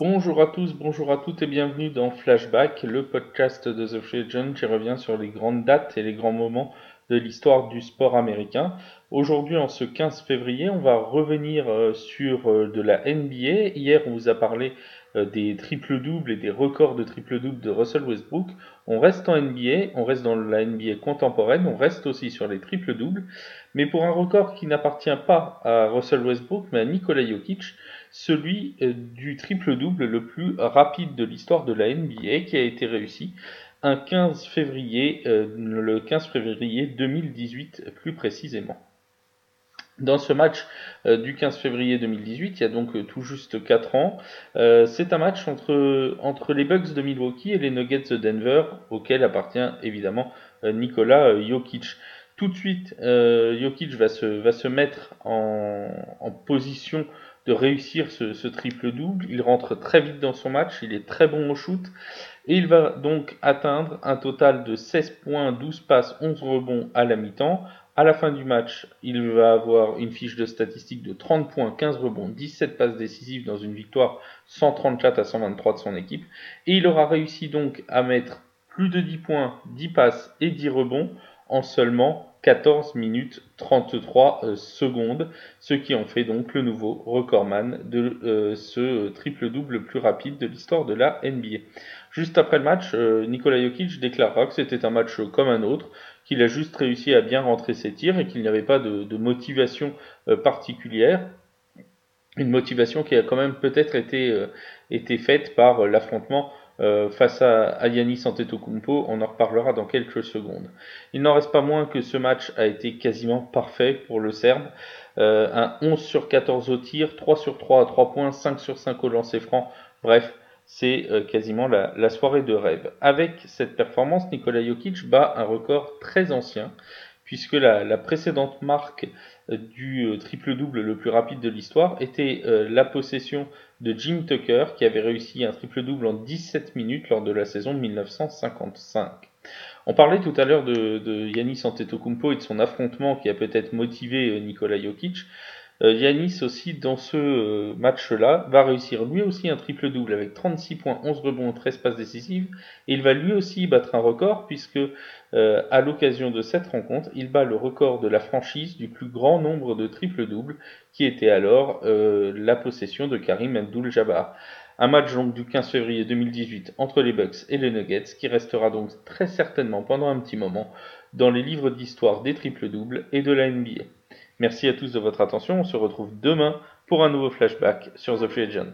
Bonjour à tous, bonjour à toutes et bienvenue dans Flashback, le podcast de The Free Agent qui revient sur les grandes dates et les grands moments de l'histoire du sport américain. Aujourd'hui, en ce 15 février, on va revenir euh, sur euh, de la NBA. Hier, on vous a parlé euh, des triples-doubles et des records de triple-double de Russell Westbrook. On reste en NBA, on reste dans la NBA contemporaine, on reste aussi sur les triples-doubles, mais pour un record qui n'appartient pas à Russell Westbrook, mais à Nikola Jokic, celui du triple-double le plus rapide de l'histoire de la NBA qui a été réussi un 15 février, le 15 février 2018 plus précisément. Dans ce match euh, du 15 février 2018, il y a donc euh, tout juste 4 ans, euh, c'est un match entre, entre les Bucks de Milwaukee et les Nuggets de Denver, auquel appartient évidemment Nikola Jokic. Tout de suite, Jokic va se, va se mettre en, en position de réussir ce, ce triple-double. Il rentre très vite dans son match, il est très bon au shoot, et il va donc atteindre un total de 16 points, 12 passes, 11 rebonds à la mi-temps, à la fin du match, il va avoir une fiche de statistiques de 30 points, 15 rebonds, 17 passes décisives dans une victoire 134 à 123 de son équipe. Et il aura réussi donc à mettre plus de 10 points, 10 passes et 10 rebonds en seulement 14 minutes 33 euh, secondes, ce qui en fait donc le nouveau recordman de euh, ce triple-double le plus rapide de l'histoire de la NBA. Juste après le match, euh, Nikola Jokic déclara que c'était un match comme un autre, qu'il a juste réussi à bien rentrer ses tirs et qu'il n'y avait pas de, motivation euh, particulière. Une motivation qui a quand même peut-être été, euh, faite par euh, face à, Yanis Antetokounmpo, on en reparlera dans quelques secondes. Il n'en reste pas moins que ce match a été quasiment parfait pour le Serbe. un 11 sur 14 au tir, 3 sur 3 à 3 points, 5 sur 5 au lancer franc. Bref, c'est euh, quasiment la, soirée de rêve. Avec cette performance, Nikola Jokic bat un record très ancien, puisque la, précédente marque euh, du euh, triple-double le plus rapide de l'histoire était la possession de Jim Tucker, qui avait réussi un triple-double en 17 minutes lors de la saison 1955. On parlait tout à l'heure de, de Yanis Antetokounmpo et de son affrontement qui a peut-être motivé Nikola Jokic. Euh, Yanis aussi dans ce euh, match-là va réussir lui aussi un triple-double avec 36 points, 11 rebonds, 13 passes décisives et il va lui aussi battre un record puisque euh, à l'occasion de cette rencontre, il bat le record de la franchise du plus grand nombre de triple-doubles qui était alors la possession de Karim Abdul-Jabbar. Un match donc du 15 février 2018 entre les Bucks et les Nuggets qui restera donc très certainement pendant un petit moment dans les livres d'histoire des triple-doubles et de la NBA. Merci à tous de votre attention. On se retrouve demain pour un nouveau flashback sur The Free Agent.